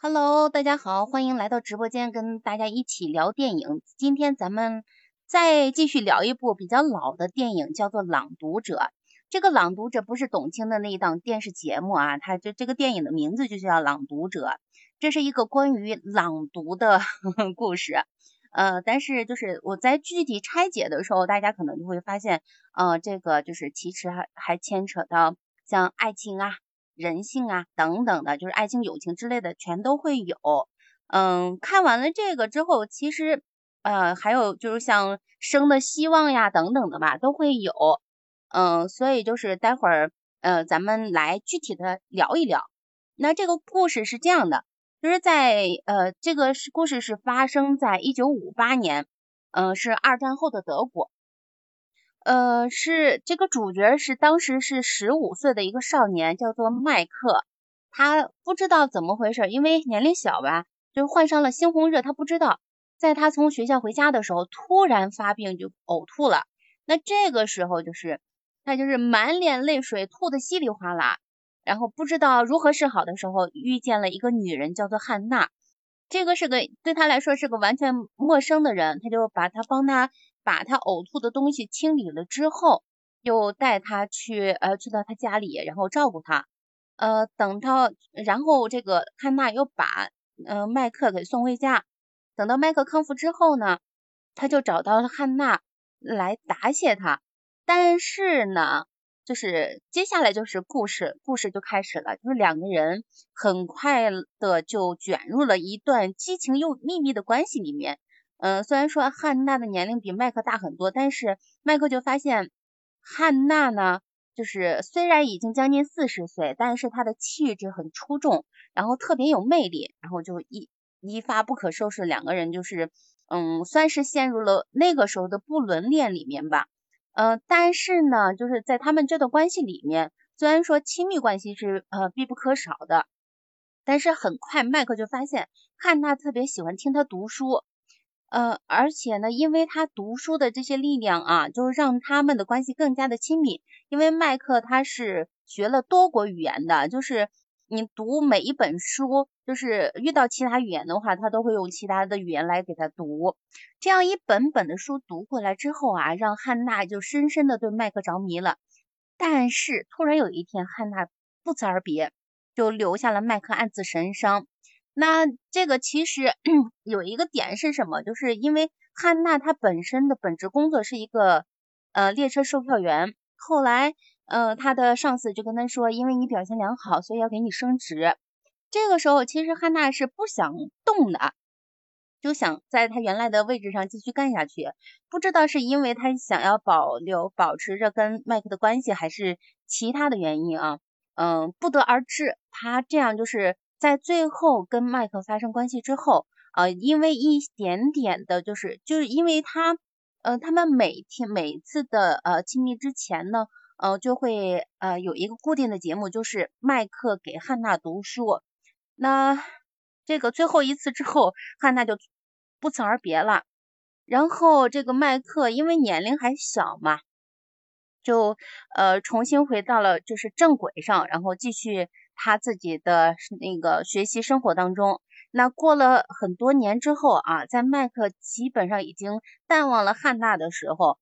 Hello，大家好，欢迎来到直播间跟大家一起聊电影。今天咱们再继续聊一部比较老的电影，叫做《朗读者》。这个《朗读者》不是董卿的那一档电视节目啊，它就这个电影的名字就叫《朗读者》。这是一个关于朗读的呵 呵故事。呃，但是就是我在具体拆解的时候，大家可能就会发现，呃，这个就是其实还还牵扯到像爱情啊。人性啊，等等的，就是爱情、友情之类的，全都会有。嗯，看完了这个之后，其实呃还有就是像生的希望呀，等等的吧，都会有。嗯，所以就是待会儿呃咱们来具体的聊一聊。那这个故事是这样的，就是在呃这个故事是发生在一九五八年，嗯，是二战后的德国。呃，是这个主角是当时是十五岁的一个少年，叫做麦克。他不知道怎么回事，因为年龄小吧，就患上了猩红热。他不知道，在他从学校回家的时候，突然发病就呕吐了。那这个时候就是他就是满脸泪水，吐的稀里哗啦，然后不知道如何是好的时候，遇见了一个女人，叫做汉娜。这个是个对他来说是个完全陌生的人，他就把他帮他。把他呕吐的东西清理了之后，又带他去呃去到他家里，然后照顾他。呃，等到然后这个汉娜又把呃麦克给送回家。等到麦克康复之后呢，他就找到了汉娜来答谢他。但是呢，就是接下来就是故事，故事就开始了，就是两个人很快的就卷入了一段激情又秘密的关系里面。嗯，虽然说汉娜的年龄比麦克大很多，但是麦克就发现汉娜呢，就是虽然已经将近四十岁，但是她的气质很出众，然后特别有魅力，然后就一一发不可收拾，两个人就是嗯，算是陷入了那个时候的不伦恋里面吧。嗯，但是呢，就是在他们这段关系里面，虽然说亲密关系是呃必不可少的，但是很快麦克就发现汉娜特别喜欢听他读书。呃，而且呢，因为他读书的这些力量啊，就是让他们的关系更加的亲密。因为麦克他是学了多国语言的，就是你读每一本书，就是遇到其他语言的话，他都会用其他的语言来给他读。这样一本本的书读过来之后啊，让汉娜就深深的对麦克着迷了。但是突然有一天，汉娜不辞而别，就留下了麦克暗自神伤。那这个其实 有一个点是什么？就是因为汉娜她本身的本职工作是一个呃列车售票员，后来呃她的上司就跟她说，因为你表现良好，所以要给你升职。这个时候其实汉娜是不想动的，就想在她原来的位置上继续干下去。不知道是因为她想要保留保持着跟麦克的关系，还是其他的原因啊？嗯，不得而知。她这样就是。在最后跟麦克发生关系之后，呃，因为一点点的，就是就是因为他，呃，他们每天每次的呃亲密之前呢，呃，就会呃有一个固定的节目，就是麦克给汉娜读书。那这个最后一次之后，汉娜就不辞而别了。然后这个麦克因为年龄还小嘛，就呃重新回到了就是正轨上，然后继续。他自己的那个学习生活当中，那过了很多年之后啊，在麦克基本上已经淡忘了汉娜的时候，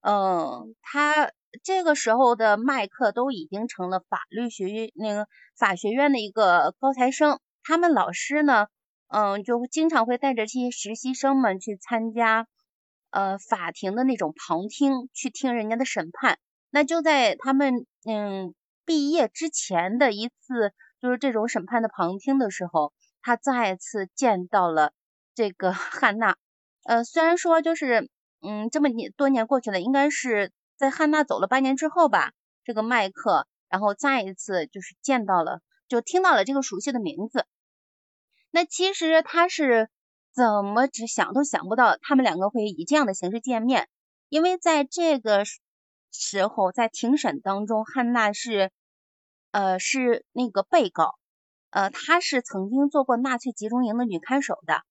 嗯，他这个时候的麦克都已经成了法律学院那个法学院的一个高材生，他们老师呢，嗯，就经常会带着这些实习生们去参加呃法庭的那种旁听，去听人家的审判。那就在他们嗯。毕业之前的一次，就是这种审判的旁听的时候，他再次见到了这个 汉娜。呃，虽然说就是，嗯，这么年多年过去了，应该是在汉娜走了八年之后吧，这个麦克，然后再一次就是见到了，就听到了这个熟悉的名字。那其实他是怎么只想都想不到，他们两个会以这样的形式见面，因为在这个时候，在庭审当中，汉娜是。呃，是那个被告，呃，她是曾经做过纳粹集中营的女看守的。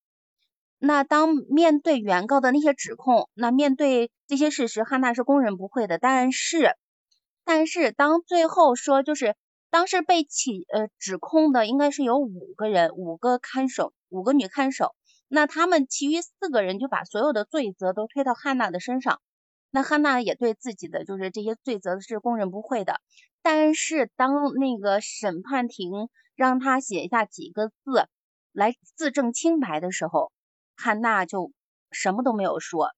那当面对原告的那些指控，那面对这些事实，汉娜是供认不讳的。但是，但是当最后说就是当时被起呃指控的应该是有五个人，五个看守，五个女看守。那他们其余四个人就把所有的罪责都推到汉娜的身上。那汉娜也对自己的就是这些罪责是供认不讳的。但是当那个审判庭让他写下几个字来自证清白的时候，汉娜就什么都没有说。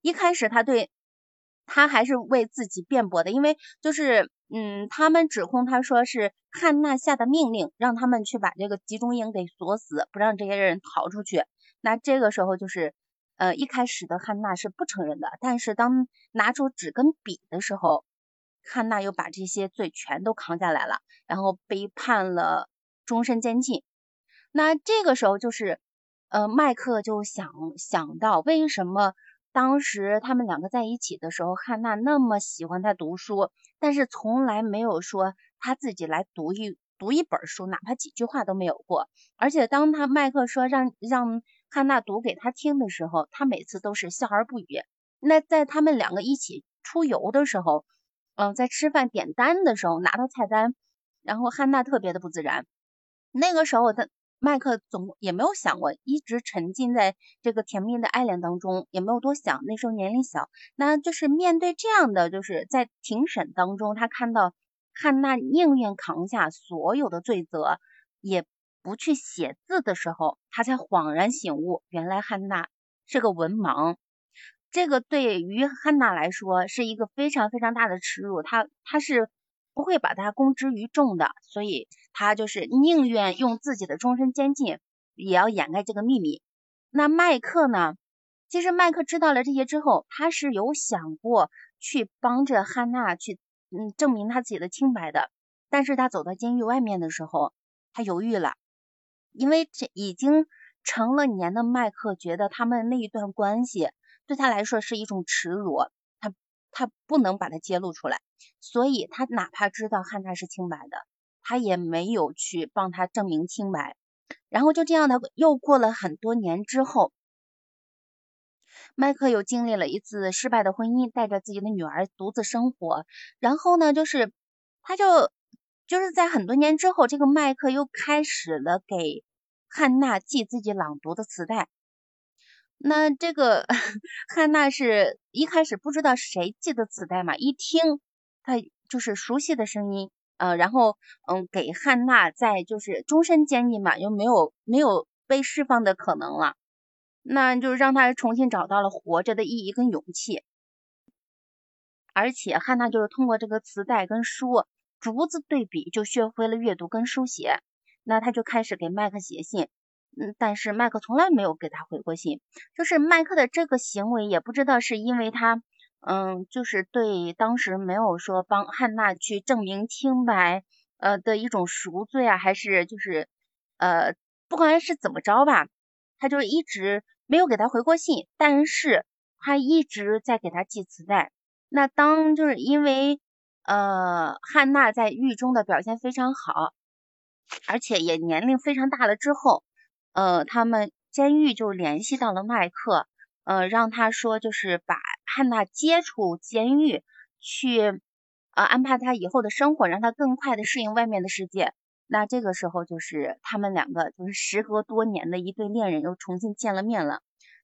一开始他对他还是为自己辩驳的，因为就是。嗯，他们指控他说是汉娜下的命令，让他们去把这个集中营给锁死，不让这些人逃出去。那这个时候就是，呃，一开始的汉娜是不承认的，但是当拿出纸跟笔的时候，汉娜又把这些罪全都扛下来了，然后被判了终身监禁。那这个时候就是，呃，麦克就想想到为什么。当时他们两个在一起的时候，汉娜那么喜欢他读书，但是从来没有说他自己来读一读一本书，哪怕几句话都没有过。而且当他麦克说让让汉娜读给他听的时候，他每次都是笑而不语。那在他们两个一起出游的时候，嗯，在吃饭点单的时候拿到菜单，然后汉娜特别的不自然。那个时候他。麦克总也没有想过，一直沉浸在这个甜蜜的爱恋当中，也没有多想。那时候年龄小，那就是面对这样的，就是在庭审当中，他看到汉娜宁愿扛下所有的罪责，也不去写字的时候，他才恍然醒悟，原来汉娜是个文盲。这个对于汉娜来说是一个非常非常大的耻辱，他他是。不会把它公之于众的，所以他就是宁愿用自己的终身监禁，也要掩盖这个秘密。那麦克呢？其实麦克知道了这些之后，他是有想过去帮着汉娜去，嗯，证明他自己的清白的。但是他走到监狱外面的时候，他犹豫了，因为这已经成了年的麦克觉得他们那一段关系对他来说是一种耻辱。他他不能把它揭露出来，所以他哪怕知道汉娜是清白的，他也没有去帮他证明清白。然后就这样的又过了很多年之后，麦克又经历了一次失败的婚姻，带着自己的女儿独自生活。然后呢，就是他就就是在很多年之后，这个麦克又开始了给汉娜寄自己朗读的磁带。那这个 汉娜是一开始不知道谁寄的磁带嘛，一听他就是熟悉的声音，呃，然后嗯给汉娜在就是终身监禁嘛，又没有没有被释放的可能了，那就让他重新找到了活着的意义跟勇气，而且汉娜就是通过这个磁带跟书逐字对比，就学会了阅读跟书写，那他就开始给麦克写信。嗯，但是麦克从来没有给他回过信，就是麦克的这个行为，也不知道是因为他，嗯，就是对当时没有说帮汉娜去证明清白，呃的一种赎罪啊，还是就是，呃，不管是怎么着吧，他就一直没有给他回过信，但是他一直在给他寄磁带。那当就是因为，呃，汉娜在狱中的表现非常好，而且也年龄非常大了之后。呃，他们监狱就联系到了麦克，呃，让他说就是把汉娜接出监狱去，呃，安排他以后的生活，让他更快的适应外面的世界。那这个时候就是他们两个就是时隔多年的一对恋人又重新见了面了。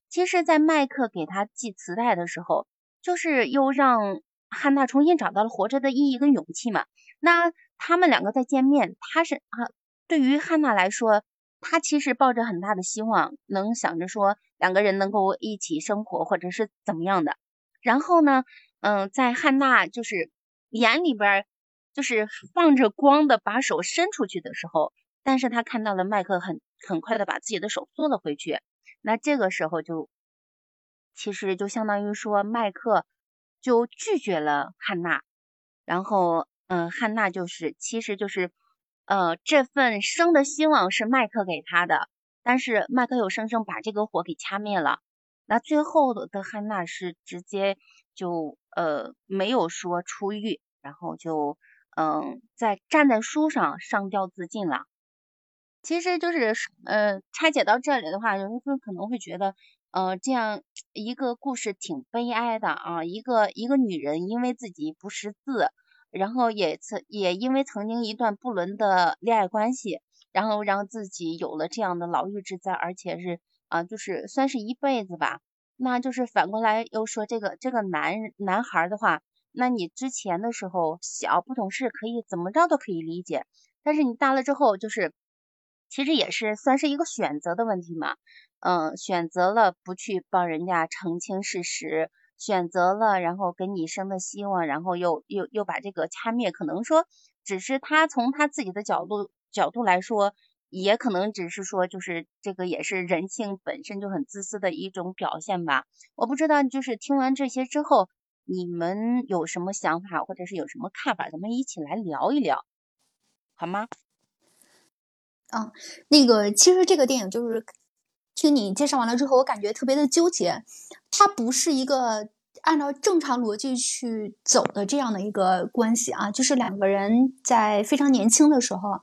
其实，在麦克给他寄磁带的时候，就是又让汉娜重新找到了活着的意义跟勇气嘛。那他们两个再见面，他是啊，对于汉娜来说。他其实抱着很大的希望，能想着说两个人能够一起生活，或者是怎么样的。然后呢，嗯，在汉娜就是眼里边就是放着光的把手伸出去的时候，但是他看到了麦克很很快的把自己的手缩了回去。那这个时候就其实就相当于说麦克就拒绝了汉娜，然后嗯，汉娜就是其实就是。呃，这份生的希望是麦克给他的，但是麦克又生生把这个火给掐灭了。那最后的汉娜是直接就呃没有说出狱，然后就嗯在站在书上上吊自尽了。其实就是呃拆解到这里的话，有人可能会觉得呃这样一个故事挺悲哀的啊，一个一个女人因为自己不识字。然后也曾也因为曾经一段不伦的恋爱关系，然后让自己有了这样的牢狱之灾，而且是啊，就是算是一辈子吧。那就是反过来又说这个这个男男孩的话，那你之前的时候小不懂事，可以怎么着都可以理解，但是你大了之后，就是其实也是算是一个选择的问题嘛。嗯，选择了不去帮人家澄清事实，选择了然后给你生的希望，然后又又又把这个掐灭。可能说，只是他从他自己的角度角度来说，也可能只是说，就是这个也是人性本身就很自私的一种表现吧。我不知道，就是听完这些之后，你们有什么想法，或者是有什么看法，咱们一起来聊一聊，好吗？嗯，那个其实这个电影就是。听你介绍完了之后，我感觉特别的纠结。它不是一个按照正常逻辑去走的这样的一个关系啊，就是两个人在非常年轻的时候，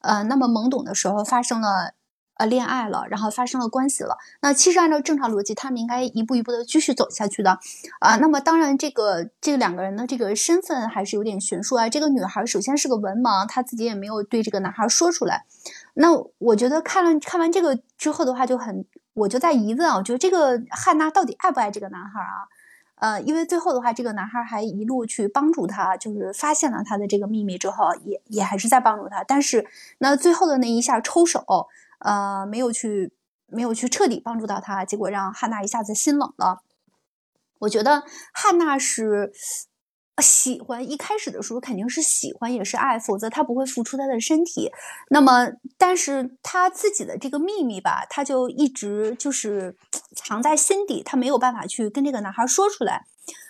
呃，那么懵懂的时候发生了呃恋爱了，然后发生了关系了。那其实按照正常逻辑，他们应该一步一步的继续走下去的啊。那么当然，这个这两个人的这个身份还是有点悬殊啊。这个女孩首先是个文盲，她自己也没有对这个男孩说出来。那我觉得看了看完这个之后的话，就很我就在疑问啊，我觉得这个汉娜到底爱不爱这个男孩啊？呃，因为最后的话，这个男孩还一路去帮助他，就是发现了他的这个秘密之后，也也还是在帮助他。但是那最后的那一下抽手，呃，没有去没有去彻底帮助到他，结果让汉娜一下子心冷了。我觉得汉娜是。喜欢一开始的时候肯定是喜欢也是爱，否则他不会付出他的身体。那么，但是他自己的这个秘密吧，他就一直就是藏在心底，他没有办法去跟这个男孩说出来。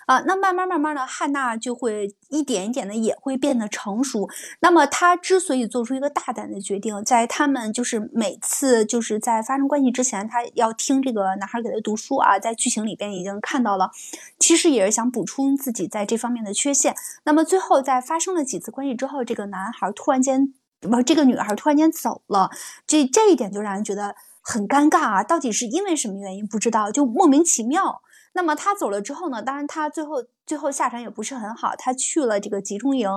啊，那慢慢慢慢的，汉娜就会一点一点的也会变得成熟。那么她之所以做出一个大胆的决定，在他们就是每次就是在发生关系之前，她要听这个男孩给她读书啊，在剧情里边已经看到了，其实也是想补充自己在这方面的缺陷。那么最后在发生了几次关系之后，这个男孩突然间不，这个女孩突然间走了，这这一点就让人觉得很尴尬啊！到底是因为什么原因不知道，就莫名其妙。那么他走了之后呢？当然，他最后最后下场也不是很好。他去了这个集中营，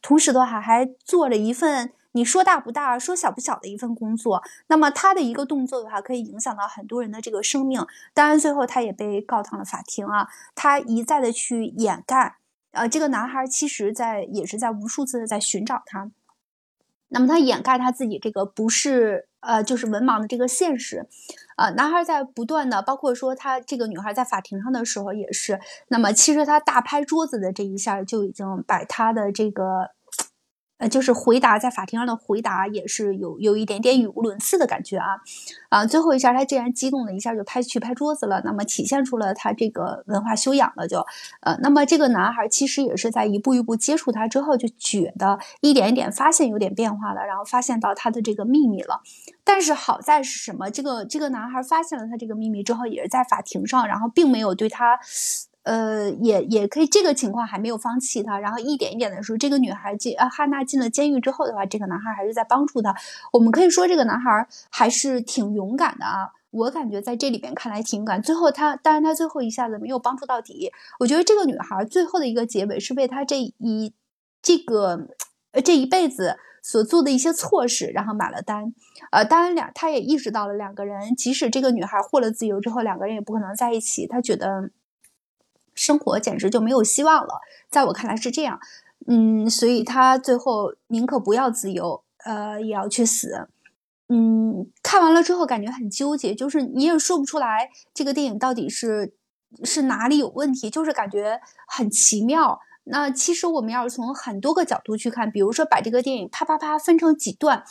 同时的话还做了一份你说大不大，说小不小的一份工作。那么他的一个动作的话，可以影响到很多人的这个生命。当然，最后他也被告上了法庭啊。他一再的去掩盖，呃，这个男孩其实在也是在无数次的在寻找他。那么他掩盖他自己这个不是。呃，就是文盲的这个现实，呃，男孩在不断的，包括说他这个女孩在法庭上的时候也是，那么其实他大拍桌子的这一下就已经把他的这个。呃，就是回答在法庭上的回答也是有有一点点语无伦次的感觉啊，啊，最后一下他竟然激动的一下就拍去拍桌子了，那么体现出了他这个文化修养了就，呃，那么这个男孩其实也是在一步一步接触他之后就觉得一点一点发现有点变化了，然后发现到他的这个秘密了，但是好在是什么？这个这个男孩发现了他这个秘密之后，也是在法庭上，然后并没有对他。呃，也也可以，这个情况还没有放弃他，然后一点一点的说，这个女孩进呃汉娜进了监狱之后的话，这个男孩还是在帮助她。我们可以说这个男孩还是挺勇敢的啊，我感觉在这里边看来挺勇敢。最后他，当然他最后一下子没有帮助到底。我觉得这个女孩最后的一个结尾是为他这一这个呃这一辈子所做的一些错事，然后买了单。呃，当然两他也意识到了两个人，即使这个女孩获了自由之后，两个人也不可能在一起。他觉得。生活简直就没有希望了，在我看来是这样，嗯，所以他最后宁可不要自由，呃，也要去死，嗯，看完了之后感觉很纠结，就是你也说不出来这个电影到底是是哪里有问题，就是感觉很奇妙。那其实我们要从很多个角度去看，比如说把这个电影啪啪啪分成几段。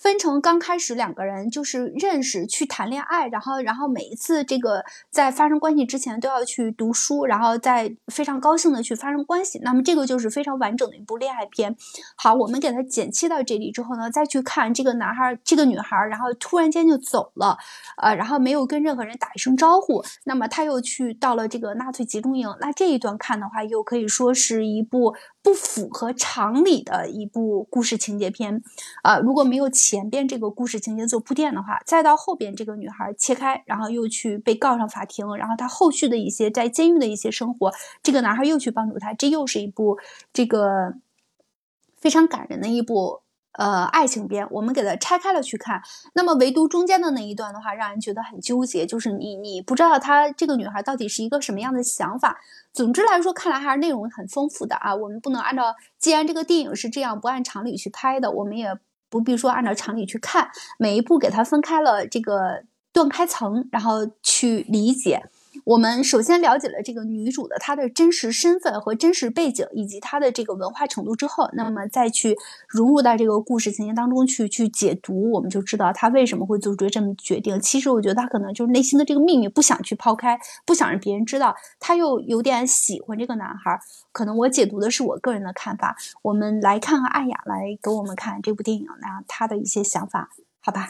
分成刚开始两个人就是认识去谈恋爱，然后然后每一次这个在发生关系之前都要去读书，然后再非常高兴的去发生关系。那么这个就是非常完整的一部恋爱片。好，我们给它剪切到这里之后呢，再去看这个男孩儿这个女孩儿，然后突然间就走了，呃，然后没有跟任何人打一声招呼。那么他又去到了这个纳粹集中营。那这一段看的话，又可以说是一部。不符合常理的一部故事情节片，啊，如果没有前边这个故事情节做铺垫的话，再到后边这个女孩切开，然后又去被告上法庭，然后她后续的一些在监狱的一些生活，这个男孩又去帮助她，这又是一部这个非常感人的一部。呃，爱情片，我们给它拆开了去看。那么，唯独中间的那一段的话，让人觉得很纠结，就是你你不知道她这个女孩到底是一个什么样的想法。总之来说，看来还是内容很丰富的啊。我们不能按照，既然这个电影是这样不按常理去拍的，我们也不必说按照常理去看，每一步给它分开了这个断开层，然后去理解。我们首先了解了这个女主的她的真实身份和真实背景，以及她的这个文化程度之后，那么再去融入到这个故事情节当中去去解读，我们就知道她为什么会做出这么决定。其实我觉得她可能就是内心的这个秘密不想去抛开，不想让别人知道，她又有点喜欢这个男孩。可能我解读的是我个人的看法。我们来看看艾雅来给我们看这部电影，那她的一些想法，好吧？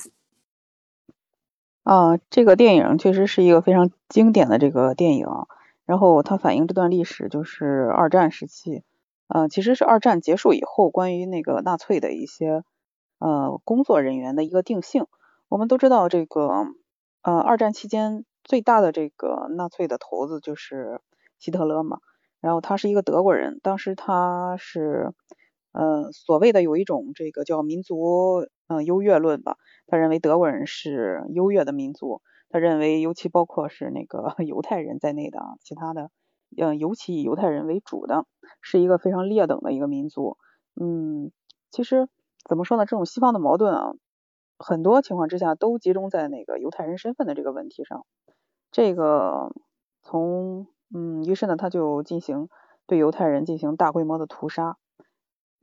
啊，这个电影确实是一个非常经典的这个电影，然后它反映这段历史就是二战时期，呃，其实是二战结束以后关于那个纳粹的一些呃工作人员的一个定性。我们都知道这个呃二战期间最大的这个纳粹的头子就是希特勒嘛，然后他是一个德国人，当时他是呃所谓的有一种这个叫民族嗯优越论吧。他认为德国人是优越的民族，他认为尤其包括是那个 犹太人在内的啊，其他的，嗯，尤其以犹太人为主的，是一个非常劣等的一个民族。嗯，其实怎么说呢？这种西方的矛盾啊，很多情况之下都集中在那个犹太人身份的这个问题上。这个从嗯，于是呢，他就进行对犹太人进行大规模的屠杀。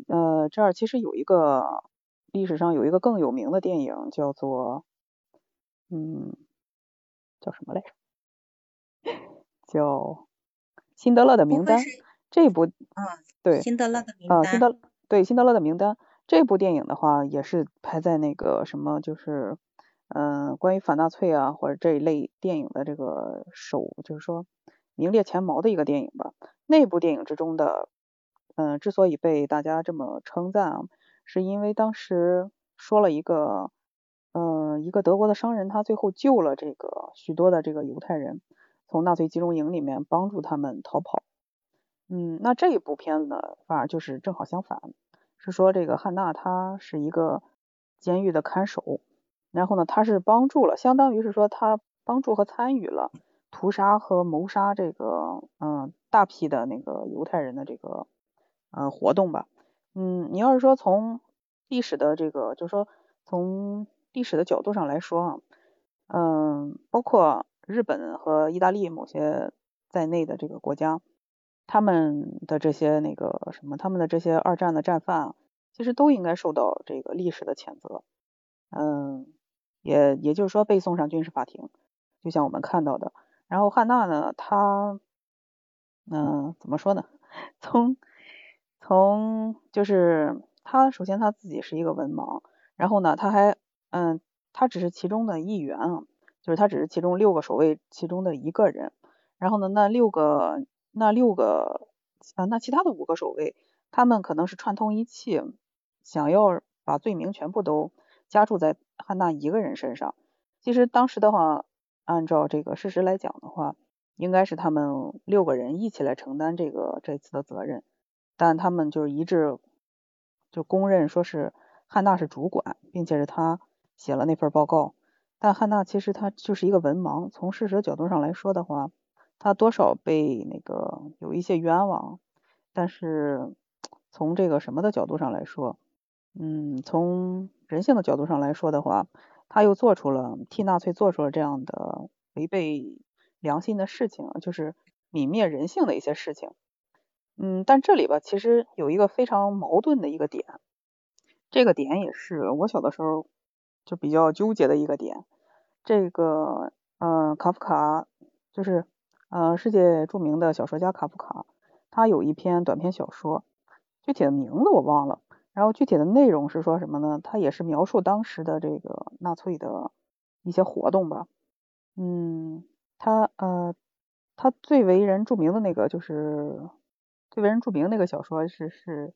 呃，这儿其实有一个。历史上有一个更有名的电影，叫做，嗯，叫什么来着？叫《辛德勒的名单》。这部，啊，对，辛德勒的名单。啊，辛德，对，辛德勒的名单。这部电影的话，也是排在那个什么，就是，嗯，关于反纳粹啊，或者这一类电影的这个首，就是说名列前茅的一个电影吧。那部电影之中的，嗯，之所以被大家这么称赞啊。是因为当时说了一个，呃，一个德国的商人，他最后救了这个许多的这个犹太人，从纳粹集中营里面帮助他们逃跑。嗯，那这一部片子呢，反而就是正好相反，是说这个汉娜她是一个监狱的看守，然后呢，她是帮助了，相当于是说她帮助和参与了屠杀和谋杀这个，嗯，大批的那个犹太人的这个，呃，活动吧。嗯，你要是说从历史的这个，就是说从历史的角度上来说啊，嗯，包括日本和意大利某些在内的这个国家，他们的这些那个什么，他们的这些二战的战犯，其实都应该受到这个历史的谴责。嗯，也也就是说被送上军事法庭，就像我们看到的。然后汉娜呢，她，嗯，怎么说呢？从从就是他，首先他自己是一个文盲，然后呢，他还嗯，他只是其中的一员啊，就是他只是其中六个守卫其中的一个人，然后呢，那六个那六个啊，那其他的五个守卫，他们可能是串通一气，想要把罪名全部都加注在汉娜一个人身上。其实当时的话，按照这个事实来讲的话，应该是他们六个人一起来承担这个这次的责任。但他们就是一致就公认说是汉娜是主管，并且是他写了那份报告。但汉娜其实他就是一个文盲，从事实角度上来说的话，他多少被那个有一些冤枉。但是从这个什么的角度上来说，嗯，从人性的角度上来说的话，他又做出了替纳粹做出了这样的违背良心的事情，就是泯灭人性的一些事情。嗯，但这里吧，其实有一个非常矛盾的一个点，这个点也是我小的时候就比较纠结的一个点。这个，嗯，卡夫卡就是，呃，世界著名的小说家卡夫卡，他有一篇短篇小说，具体的名字我忘了，然后具体的内容是说什么呢？他也是描述当时的这个纳粹的一些活动吧。嗯，他，呃，他最为人著名的那个就是。最为人著名那个小说是是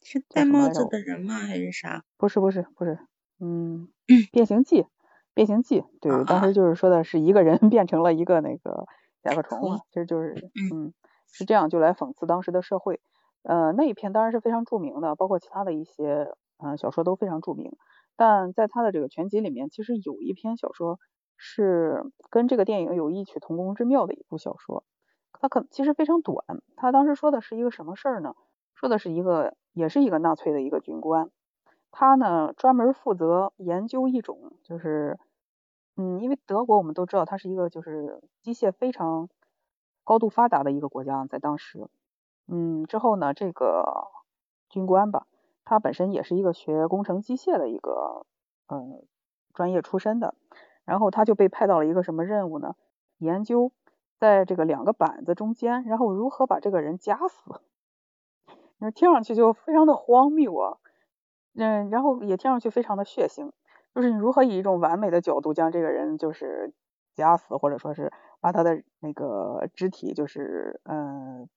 是戴帽子的人吗？还是啥？不是不是不是，嗯，变形记，变形记，对，当时就是说的是一个人 变成了一个那个甲壳虫嘛，其实就是嗯是这样就来讽刺当时的社会。呃，那一篇当然是非常著名的，包括其他的一些嗯小说都非常著名。但在他的这个全集里面，其实有一篇小说是跟这个电影有异曲同工之妙的一部小说。它可其实非常短。他当时说的是一个什么事儿呢？说的是一个也是一个纳粹的一个军官，他呢专门负责研究一种就是嗯，因为德国我们都知道它是一个就是机械非常高度发达的一个国家，在当时。嗯，之后呢，这个军官吧，他本身也是一个学工程机械的一个嗯专业出身的，然后他就被派到了一个什么任务呢？研究在这个两个板子中间，然后如何把这个人夹死。那听上去就非常的荒谬啊，嗯，然后也听上去非常的血腥，就是你如何以一种完美的角度将这个人就是夹死，或者说是把他的那个肢体就是嗯。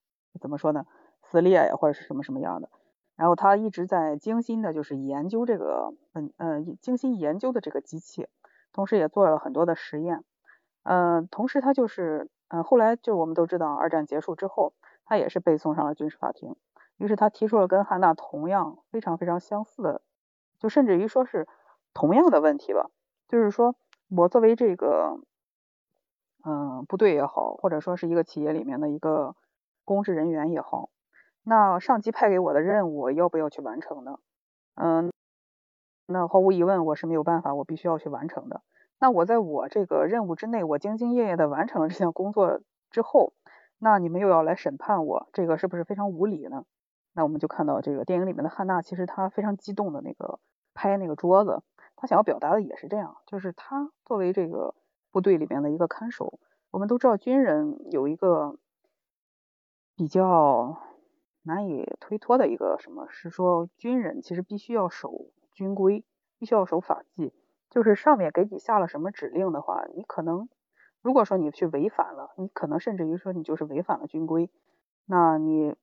怎么说呢？撕裂呀，或者是什么什么样的？然后他一直在精心的，就是研究这个，嗯嗯，精心研究的这个机器，同时也做了很多的实验。嗯，同时他就是，嗯，后来就我们都知道，二战结束之后，他也是被送上了军事法庭。于是他提出了跟汉娜同样非常非常相似的，就甚至于说是同样的问题吧。就是说我作为这个，嗯，部队也好，或者说是一个企业里面的一个。公职人员也好，那上级派给我的任务要不要去完成呢？嗯，那毫无疑问我是没有办法，我必须要去完成的。那我在我这个任务之内，我兢兢业业的完成了这项工作之后，那你们又要来审判我，这个是不是非常无理呢？那我们就看到这个电影里面的汉娜，其实她非常激动的那个拍那个桌子，她想要表达的也是这样，就是她作为这个部队里面的一个看守，我们都知道军人有一个。比较难以推脱的一个什么是说，军人其实必须要守军规，必须要守法纪。就是上面给你下了什么指令的话，你可能如果说你去违反了，你可能甚至于说你就是违反了军规，那你，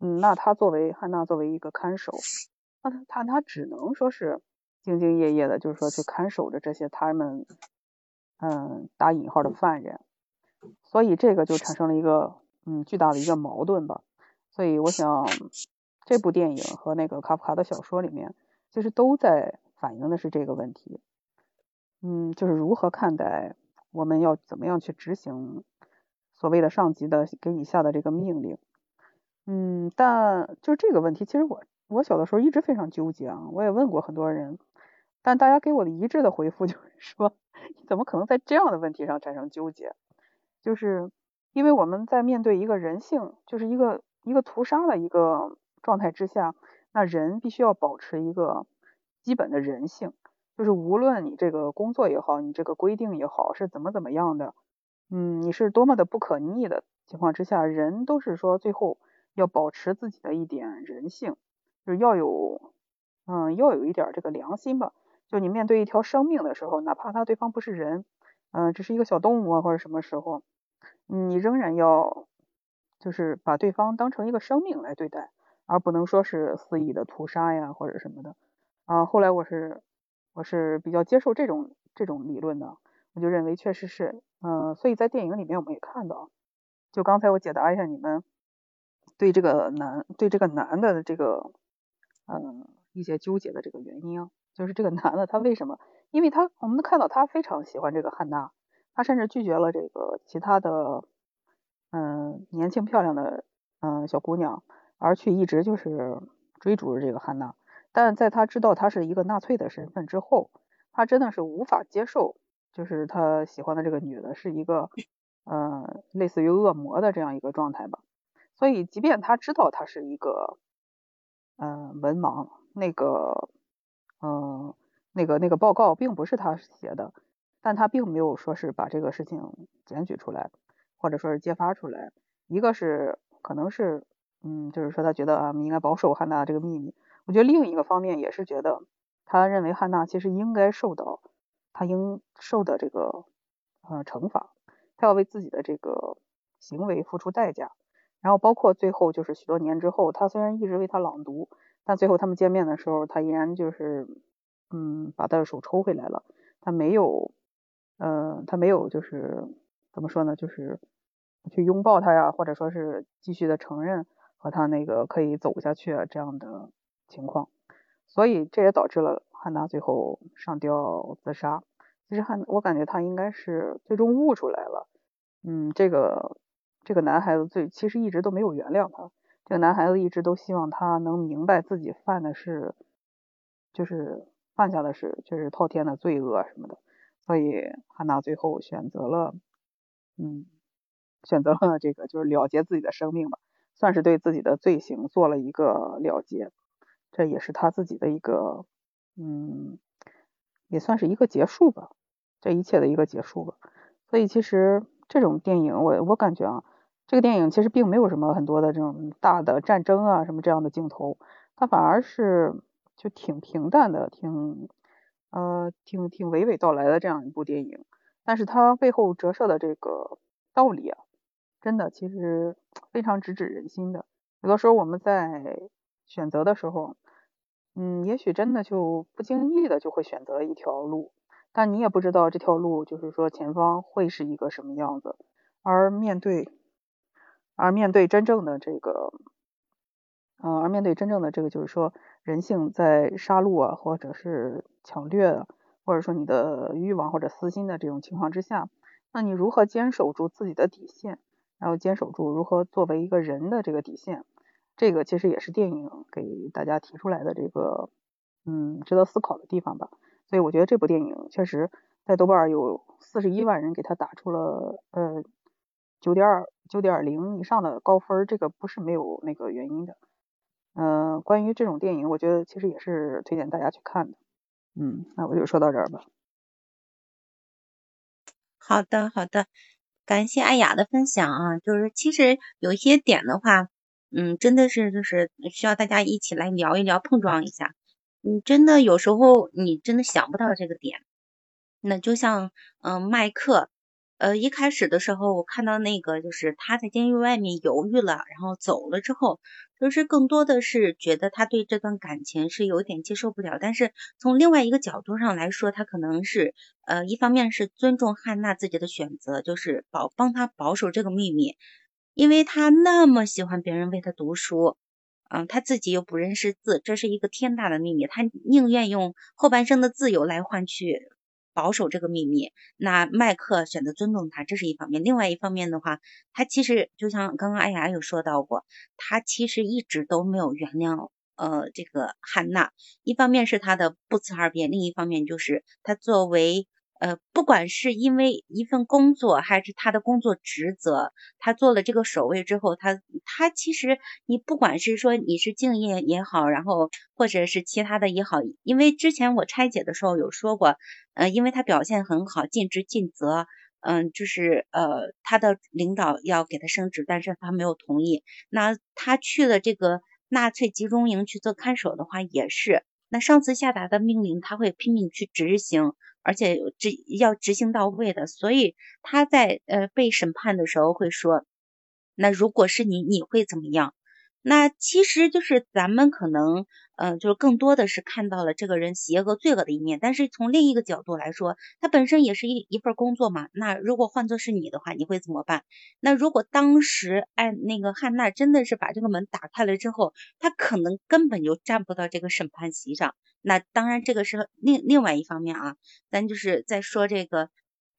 嗯，那他作为汉娜作为一个看守，那他他他只能说是兢兢业业的，就是说去看守着这些他们，嗯，打引号的犯人。所以这个就产生了一个。嗯，巨大的一个矛盾吧，所以我想这部电影和那个卡夫卡的小说里面，其实都在反映的是这个问题。嗯，就是如何看待我们要怎么样去执行所谓的上级的给你下的这个命令。嗯，但就是这个问题，其实我我小的时候一直非常纠结啊，我也问过很多人，但大家给我的一致的回复就是说，你怎么可能在这样的问题上产生纠结？就是。因为我们在面对一个人性，就是一个一个屠杀的一个状态之下，那人必须要保持一个基本的人性，就是无论你这个工作也好，你这个规定也好是怎么怎么样的，嗯，你是多么的不可逆的情况之下，人都是说最后要保持自己的一点人性，就是要有，嗯，要有一点这个良心吧。就你面对一条生命的时候，哪怕他对方不是人，嗯，只是一个小动物啊，或者什么时候。你仍然要，就是把对方当成一个生命来对待，而不能说是肆意的屠杀呀或者什么的。啊，后来我是我是比较接受这种这种理论的，我就认为确实是，嗯，所以在电影里面我们也看到，就刚才我解答一下你们对这个男对这个男的这个嗯一些纠结的这个原因啊，就是这个男的他为什么？因为他我们能看到他非常喜欢这个汉娜。他甚至拒绝了这个其他的，嗯，年轻漂亮的嗯小姑娘，而去一直就是追逐着这个汉娜。但在他知道他是一个纳粹的身份之后，他真的是无法接受，就是他喜欢的这个女的是一个，嗯，类似于恶魔的这样一个状态吧。所以，即便他知道他是一个，嗯，文盲，那个，嗯，那个那个报告并不是他写的。但他并没有说是把这个事情检举出来，或者说是揭发出来。一个是可能是，嗯，就是说他觉得啊，应该保守汉娜这个秘密。我觉得另一个方面也是觉得，他认为汉娜其实应该受到他应受的这个呃惩罚，他要为自己的这个行为付出代价。然后包括最后就是许多年之后，他虽然一直为他朗读，但最后他们见面的时候，他依然就是嗯把他的手抽回来了，他没有。嗯，他没有，就是怎么说呢？就是去拥抱他呀，或者说是继续的承认和他那个可以走下去啊这样的情况，所以这也导致了汉娜最后上吊自杀。其实汉，我感觉他应该是最终悟出来了，嗯，这个这个男孩子最其实一直都没有原谅他，这个男孩子一直都希望他能明白自己犯的是，就是犯下的是就是滔天的罪恶什么的，所以汉娜最后选择了，嗯，选择了这个就是了结自己的生命吧，算是对自己的罪行做了一个了结，这也是他自己的一个，嗯。也算是一个结束吧，这一切的一个结束吧。所以其实这种电影，我我感觉啊，这个电影其实并没有什么很多的这种大的战争啊什么这样的镜头，它反而是就挺平淡的，挺呃挺挺娓娓道来的这样一部电影。但是它背后折射的这个道理啊，真的其实非常直指人心的。有的时候我们在选择的时候。嗯，也许真的就不经意的就会选择一条路，但你也不知道这条路就是说前方会是一个什么样子。而面对，而面对真正的这个，嗯，而面对真正的这个就是说人性在杀戮啊，或者是抢掠啊，或者说你的欲望或者私心的这种情况之下，那你如何坚守住自己的底线，然后坚守住如何作为一个人的这个底线？这个其实也是电影给大家提出来的这个，嗯，值得思考的地方吧。所以我觉得这部电影确实在豆瓣有四十一万人给他打出了呃九点二九点零以上的高分，这个不是没有那个原因的。嗯，关于这种电影，我觉得其实也是推荐大家去看的。嗯，那我就说到这儿吧。好的，好的，感谢艾雅的分享啊。就是其实有一些点的话。嗯，真的是就是需要大家一起来聊一聊，碰撞一下。嗯，真的有时候你真的想不到这个点。那就像嗯麦克，呃一开始的时候我看到那个就是他在监狱外面犹豫了，然后走了之后，就是更多的是觉得他对这段感情是有点接受不了。但是从另外一个角度上来说，他可能是呃一方面是尊重汉娜自己的选择，就是保帮他保守这个秘密。因为他那么喜欢别人为他读书，嗯，他自己又不认识字，这是一个天大的秘密，他宁愿用后半生的自由来换取保守这个秘密。那麦克选择尊重他，这是一方面；另外一方面的话，他其实就像刚刚艾雅有说到过，他其实一直都没有原谅呃这个汉娜。一方面是他的不辞而别，另一方面就是他作为。呃，不管是因为一份工作，还是他的工作职责，他做了这个守卫之后，他他其实你不管是说你是敬业也好，然后或者是其他的也好，因为之前我拆解的时候有说过，呃，因为他表现很好，尽职尽责，嗯，就是呃他的领导要给他升职，但是他没有同意。那他去了这个纳粹集中营去做看守的话，也是，那上司下达的命令，他会拼命去执行。而且执要执行到位的，所以他在呃被审判的时候会说，那如果是你，你会怎么样？那其实就是咱们可能，嗯，就是更多的是看到了这个人邪恶罪恶的一面，但是从另一个角度来说，他本身也是一一份工作嘛。那如果换作是你的话，你会怎么办？那如果当时哎那个汉娜真的是把这个门打开了之后，他可能根本就站不到这个审判席上。那当然这个是另另外一方面啊，咱就是在说这个，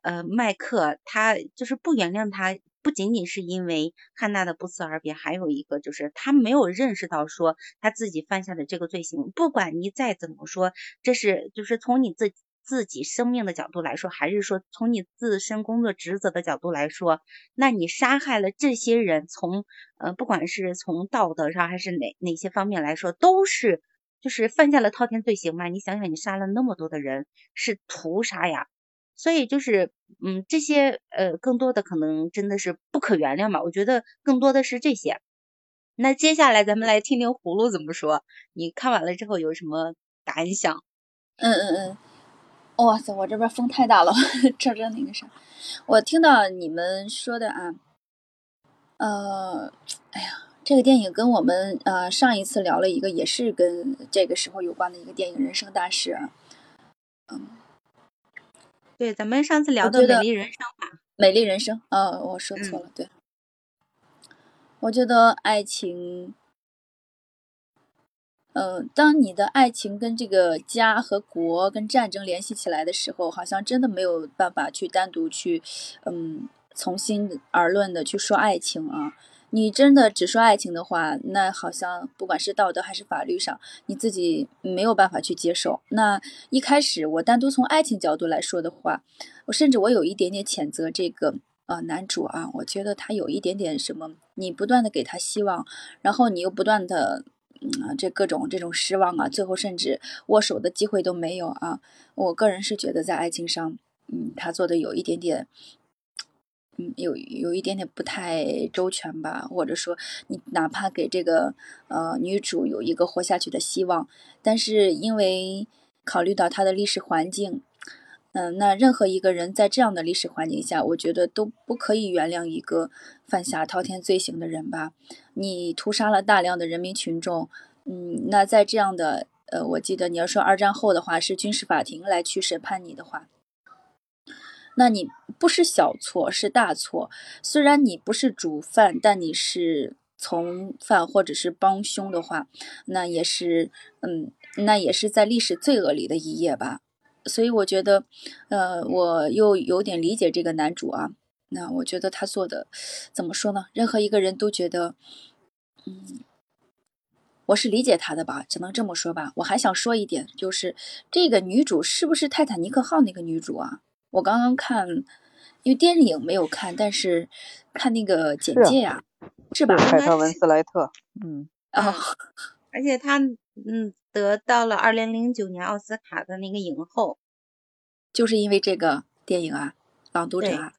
呃，麦克他就是不原谅他。不仅仅是因为汉娜的不辞而别，还有一个就是他没有认识到说他自己犯下的这个罪行。不管你再怎么说，这是就是从你自自己生命的角度来说，还是说从你自身工作职责的角度来说，那你杀害了这些人，从呃不管是从道德上还是哪哪些方面来说，都是就是犯下了滔天罪行嘛。你想想，你杀了那么多的人，是屠杀呀。所以就是，嗯，这些呃，更多的可能真的是不可原谅吧。我觉得更多的是这些。那接下来咱们来听听葫芦怎么说。你看完了之后有什么感想？嗯嗯嗯。哇塞，我这边风太大了，这这那个啥。我听到你们说的啊，呃，哎呀，这个电影跟我们呃上一次聊了一个也是跟这个时候有关的一个电影《人生大事》。嗯。对，咱们上次聊的《美丽人生》吧，《美丽人生》。呃，我说错了，对。我觉得爱情，嗯，当你的爱情跟这个家和国跟战争联系起来的时候，好像真的没有办法去单独去，嗯，从心而论的去说爱情啊。你真的只说爱情的话，那好像不管是道德还是法律上，你自己没有办法去接受。那一开始我单独从爱情角度来说的话，我甚至我有一点点谴责这个呃男主啊，我觉得他有一点点什么，你不断的给他希望，然后你又不断的嗯这各种这种失望啊，最后甚至握手的机会都没有啊。我个人是觉得在爱情上，嗯，他做的有一点点。嗯，有有一点点不太周全吧，或者说你哪怕给这个呃女主有一个活下去的希望，但是因为考虑到她的历史环境，嗯，那任何一个人在这样的历史环境下，我觉得都不可以原谅一个犯下滔天罪行的人吧。你屠杀了大量的人民群众，嗯，那在这样的呃，我记得你要说二战后的话是军事法庭来去审判你的话。那你不是小错，是大错。虽然你不是主犯，但你是从犯或者是帮凶的话，那也是，嗯，那也是在历史罪恶里的一页吧。所以我觉得，呃，我又有点理解这个男主啊。那我觉得他做的，怎么说呢？任何一个人都觉得，嗯，我是理解他的吧，只能这么说吧。我还想说一点，就是这个女主是不是泰坦尼克号那个女主啊？我刚刚看，因为电影没有看，但是看那个简介呀，是吧？凯特文斯莱特，嗯，哦，而且他嗯得到了二零零九年奥斯卡的那个影后，就是因为这个电影啊，《朗读者》啊。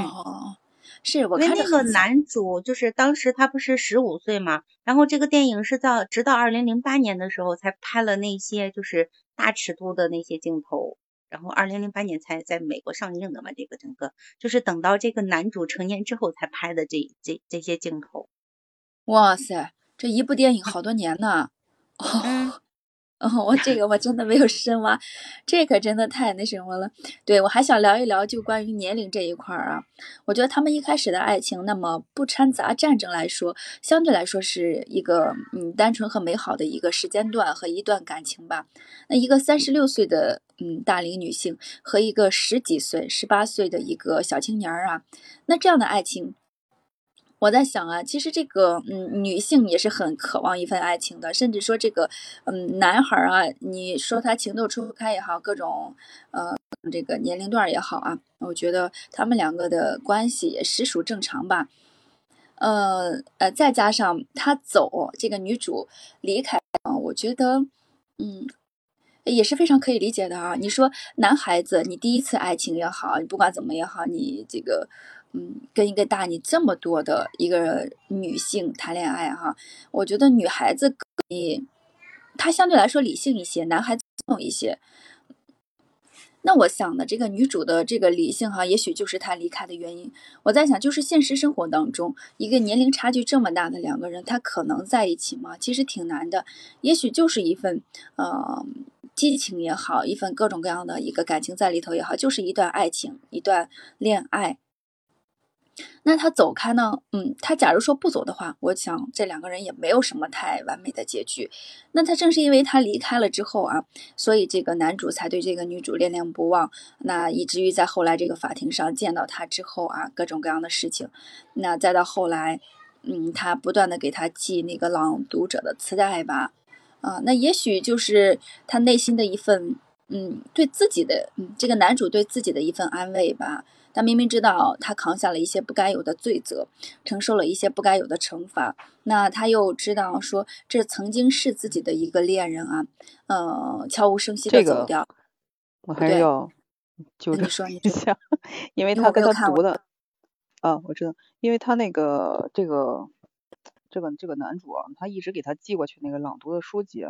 哦，是我看那个男主，就是当时他不是十五岁嘛，然后这个电影是到直到二零零八年的时候才拍了那些就是大尺度的那些镜头。然后，二零零八年才在美国上映的嘛，这个整个就是等到这个男主成年之后才拍的这这这些镜头。哇塞，这一部电影好多年呢。哦。哦，我这个我真的没有深挖，这可真的太那什么了。对我还想聊一聊，就关于年龄这一块儿啊。我觉得他们一开始的爱情，那么不掺杂战争来说，相对来说是一个嗯单纯和美好的一个时间段和一段感情吧。那一个三十六岁的嗯大龄女性和一个十几岁、十八岁的一个小青年儿啊，那这样的爱情。我在想啊，其实这个嗯，女性也是很渴望一份爱情的，甚至说这个嗯，男孩啊，你说他情窦初开也好，各种呃这个年龄段也好啊，我觉得他们两个的关系也实属正常吧。呃呃，再加上他走，这个女主离开啊，我觉得嗯也是非常可以理解的啊。你说男孩子，你第一次爱情也好，你不管怎么也好，你这个。嗯，跟一个大你这么多的一个女性谈恋爱哈，我觉得女孩子你她相对来说理性一些，男孩子重一些。那我想的这个女主的这个理性哈，也许就是她离开的原因。我在想，就是现实生活当中，一个年龄差距这么大的两个人，他可能在一起吗？其实挺难的。也许就是一份呃激情也好，一份各种各样的一个感情在里头也好，就是一段爱情，一段恋爱。那他走开呢？嗯，他假如说不走的话，我想这两个人也没有什么太完美的结局。那他正是因为他离开了之后啊，所以这个男主才对这个女主恋恋不忘。那以至于在后来这个法庭上见到他之后啊，各种各样的事情。那再到后来，嗯，他不断的给他寄那个朗读者的磁带吧，啊，那也许就是他内心的一份，嗯，对自己的，嗯，这个男主对自己的一份安慰吧。他明明知道他扛下了一些不该有的罪责，承受了一些不该有的惩罚，那他又知道说这曾经是自己的一个恋人啊，呃，悄无声息的走掉。我还要纠正一下，因为他跟他读的，啊，我知道，因为他那个这个这个这个男主啊，他一直给他寄过去那个朗读的书籍，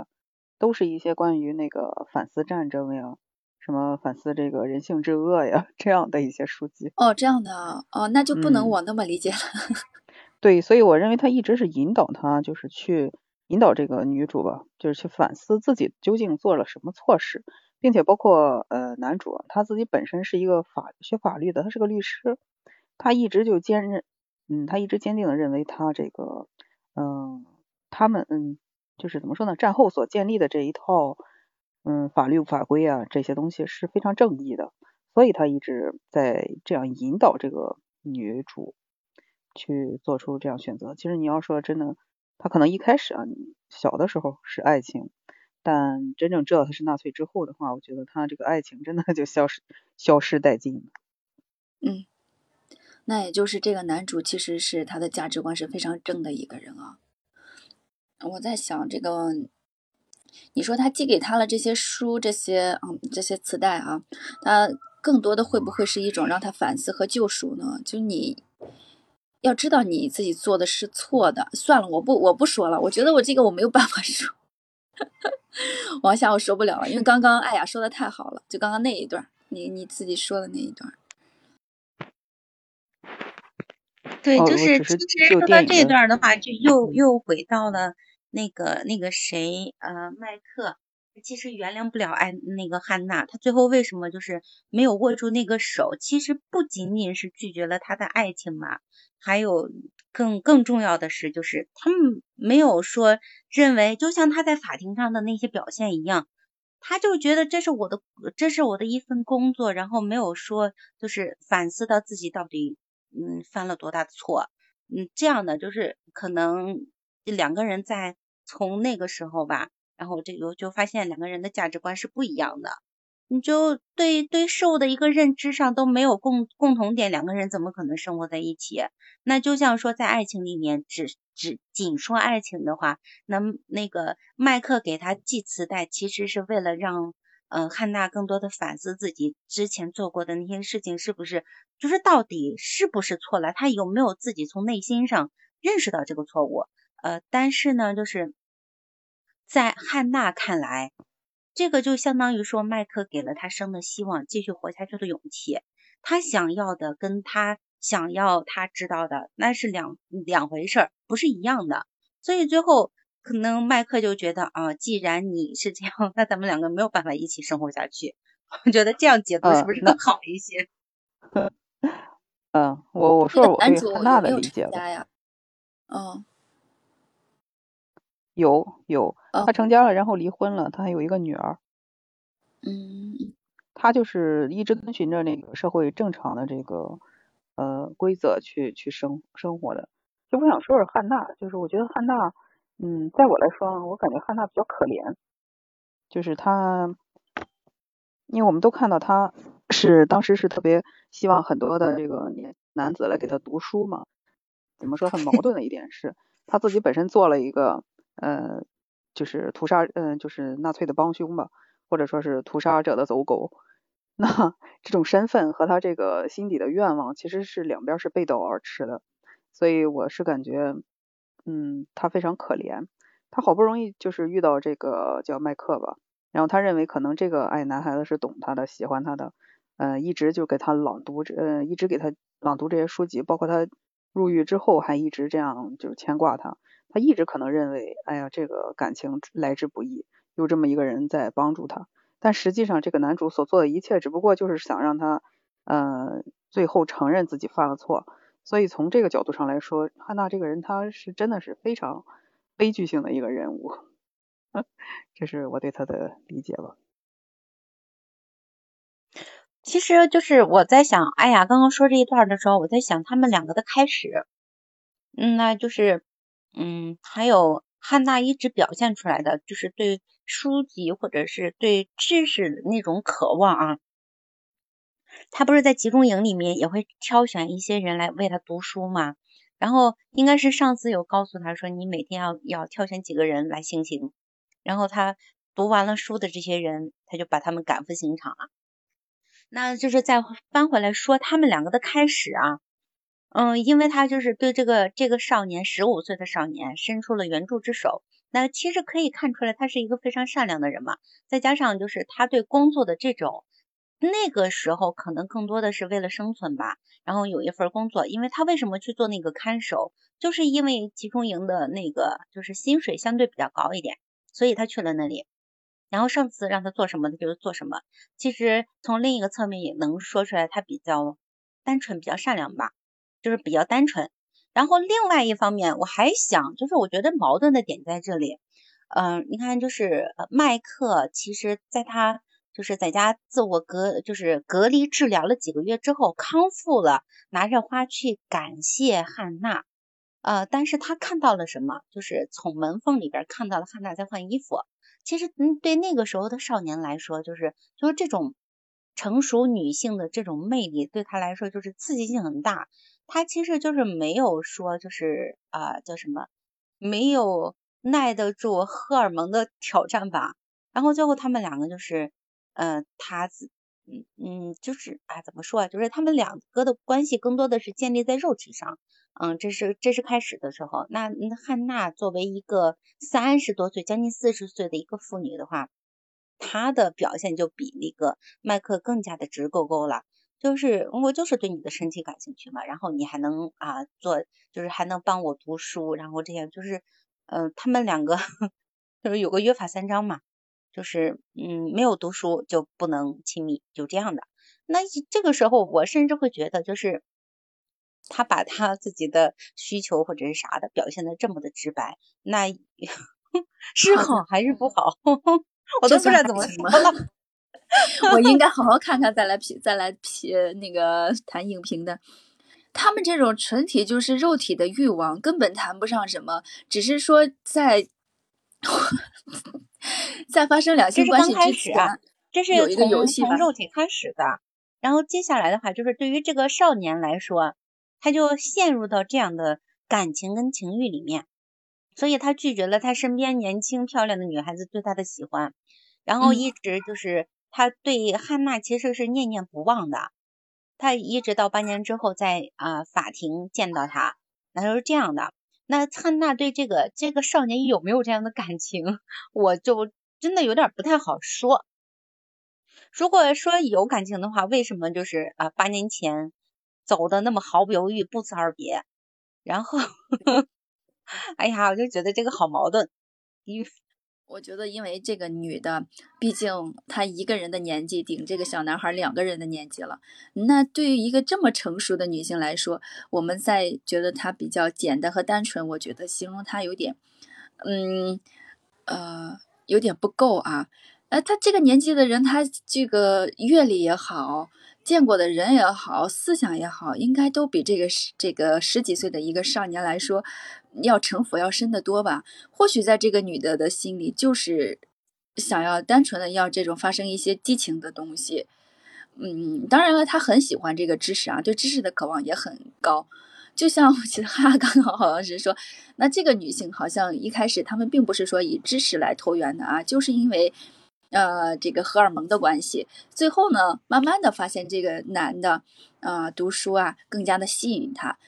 都是一些关于那个反思战争呀。什么反思这个人性之恶呀，这样的一些书籍哦，这样的哦，那就不能我那么理解了。对，所以我认为他一直是引导他，就是去引导这个女主吧，就是去反思自己究竟做了什么错事，并且包括呃男主他自己本身是一个法学法律的，他是个律师，他一直就坚认嗯，他一直坚定的认为他这个，嗯，他们，嗯，就是怎么说呢，战后所建立的这一套，嗯，法律法规啊，这些东西是非常正义的，所以他一直在这样引导这个女主去做出这样选择。其实你要说真的，他可能一开始啊，小的时候是爱情。但真正知道他是纳粹之后的话，我觉得他这个爱情真的就消失消失殆尽了。嗯，那也就是这个男主其实是他的价值观是非常正的一个人啊。我在想这个，你说他寄给他了这些书、这些嗯这些磁带啊，他更多的会不会是一种让他反思和救赎呢？就你要知道你自己做的是错的，算了，我不我不说了，我觉得我这个我没有办法说。王霞，我说不了了，因为刚刚艾雅说的太好了，就刚刚那一段，你你自己说的那一段。对，就是其实说到这段的话，就又又回到了那个那个谁，呃，麦克。其实原谅不了爱那个汉娜，他最后为什么就是没有握住那个手？其实不仅仅是拒绝了他的爱情嘛，还有更更重要的是，就是他们没有说认为，就像他在法庭上的那些表现一样，他就觉得这是我的，这是我的一份工作，然后没有说就是反思到自己到底嗯犯了多大的错，嗯这样的就是可能两个人在从那个时候吧。然后这个就发现两个人的价值观是不一样的，你就对对事物的一个认知上都没有共共同点，两个人怎么可能生活在一起？那就像说在爱情里面，只只仅说爱情的话，那那个麦克给他寄磁带，其实是为了让嗯汉娜更多的反思自己之前做过的那些事情是不是，就是到底是不是错了，他有没有自己从内心上认识到这个错误？呃，但是呢，就是。在汉娜看来，这个就相当于说，麦克给了他生的希望，继续活下去的勇气。他想要的跟他想要他知道的那是两两回事儿，不是一样的。所以最后可能麦克就觉得啊，既然你是这样，那咱们两个没有办法一起生活下去。我觉得这样解读是不是更好一些？嗯，我我说我对汉娜的理解吧。嗯。有有，他成家了，然后离婚了，他还有一个女儿。嗯，他就是一直遵循着那个社会正常的这个呃规则去去生生活的。就我想说说汉娜，就是我觉得汉娜，嗯，在我来说，我感觉汉娜比较可怜。就是他，因为我们都看到他是当时是特别希望很多的这个年男子来给他读书嘛。怎么说很矛盾的一点是，他自己本身做了一个。呃，就是屠杀，嗯，就是纳粹的帮凶吧，或者说是屠杀者的走狗。那这种身份和他这个心底的愿望，其实是两边是背道而驰的。所以我是感觉，嗯，他非常可怜。他好不容易就是遇到这个叫麦克吧，然后他认为可能这个爱男孩子是懂他的，喜欢他的，嗯，一直就给他朗读，嗯，一直给他朗读这些书籍，包括他入狱之后还一直这样就是牵挂他。他一直可能认为，哎呀，这个感情来之不易，有这么一个人在帮助他。但实际上，这个男主所做的一切，只不过就是想让他，呃，最后承认自己犯了错。所以从这个角度上来说，汉娜这个人，他是真的是非常悲剧性的一个人物。这是我对他的理解吧。其实就是我在想，哎呀，刚刚说这一段的时候，我在想他们两个的开始，嗯，那就是。嗯，还有汉娜一直表现出来的就是对书籍或者是对知识的那种渴望啊。他不是在集中营里面也会挑选一些人来为他读书吗？然后应该是上司有告诉他说，你每天要要挑选几个人来行刑。然后他读完了书的这些人，他就把他们赶赴刑场了。那就是再翻回来说他们两个的开始啊。嗯，因为他就是对这个这个少年十五岁的少年伸出了援助之手，那其实可以看出来他是一个非常善良的人嘛。再加上就是他对工作的这种，那个时候可能更多的是为了生存吧。然后有一份工作，因为他为什么去做那个看守，就是因为集中营的那个就是薪水相对比较高一点，所以他去了那里。然后上次让他做什么，他就做什么。其实从另一个侧面也能说出来，他比较单纯，比较善良吧。就是比较单纯，然后另外一方面，我还想，就是我觉得矛盾的点在这里，嗯，你看，就是麦克，其实在他就是在家自我隔，就是隔离治疗了几个月之后康复了，拿着花去感谢汉娜，呃，但是他看到了什么？就是从门缝里边看到了汉娜在换衣服。其实，嗯，对那个时候的少年来说，就是就是这种成熟女性的这种魅力，对他来说就是刺激性很大。他其实就是没有说，就是啊，叫什么，没有耐得住荷尔蒙的挑战吧。然后最后他们两个就是，呃，他，嗯嗯，就是啊，怎么说啊？就是他们两个的关系更多的是建立在肉体上。嗯，这是这是开始的时候。那汉娜作为一个三十多岁、将近四十岁的一个妇女的话，她的表现就比那个麦克更加的直勾勾了。就是我就是对你的身体感兴趣嘛，然后你还能啊做，就是还能帮我读书，然后这样就是，嗯，他们两个 就是有个约法三章嘛，就是嗯没有读书就不能亲密，就这样的。那这个时候我甚至会觉得，就是他把他自己的需求或者是啥的表现的这么的直白，那 是好 还是不好？我都不知道怎么说了。我应该好好看看，再来评，再来评那个谈影评的。他们这种纯体就是肉体的欲望，根本谈不上什么，只是说在在发生两性关系之前，这是有一个游戏从肉体开始的。然后接下来的话，就是对于这个少年来说，他就陷入到这样的感情跟情欲里面，所以他拒绝了他身边年轻漂亮的女孩子对他的喜欢，然后一直就是。他对汉娜其实是念念不忘的，他一直到八年之后在啊法庭见到他，那是这样的。那汉娜对这个这个少年有没有这样的感情，我就真的有点不太好说。如果说有感情的话，为什么就是啊八年前走的那么毫不犹豫，不辞而别？然后，哎呀，我就觉得这个好矛盾，因为。我觉得，因为这个女的，毕竟她一个人的年纪顶这个小男孩两个人的年纪了。那对于一个这么成熟的女性来说，我们在觉得她比较简单和单纯，我觉得形容她有点，嗯，呃，有点不够啊。呃，她这个年纪的人，她这个阅历也好。见过的人也好，思想也好，应该都比这个这个十几岁的一个少年来说，要城府要深得多吧？或许在这个女的的心里，就是想要单纯的要这种发生一些激情的东西。嗯，当然了，她很喜欢这个知识啊，对知识的渴望也很高。就像我记得哈刚刚好像是说，那这个女性好像一开始他们并不是说以知识来投缘的啊，就是因为。呃，这个荷尔蒙的关系，最后呢，慢慢的发现这个男的，啊，读书啊，更加的吸引他。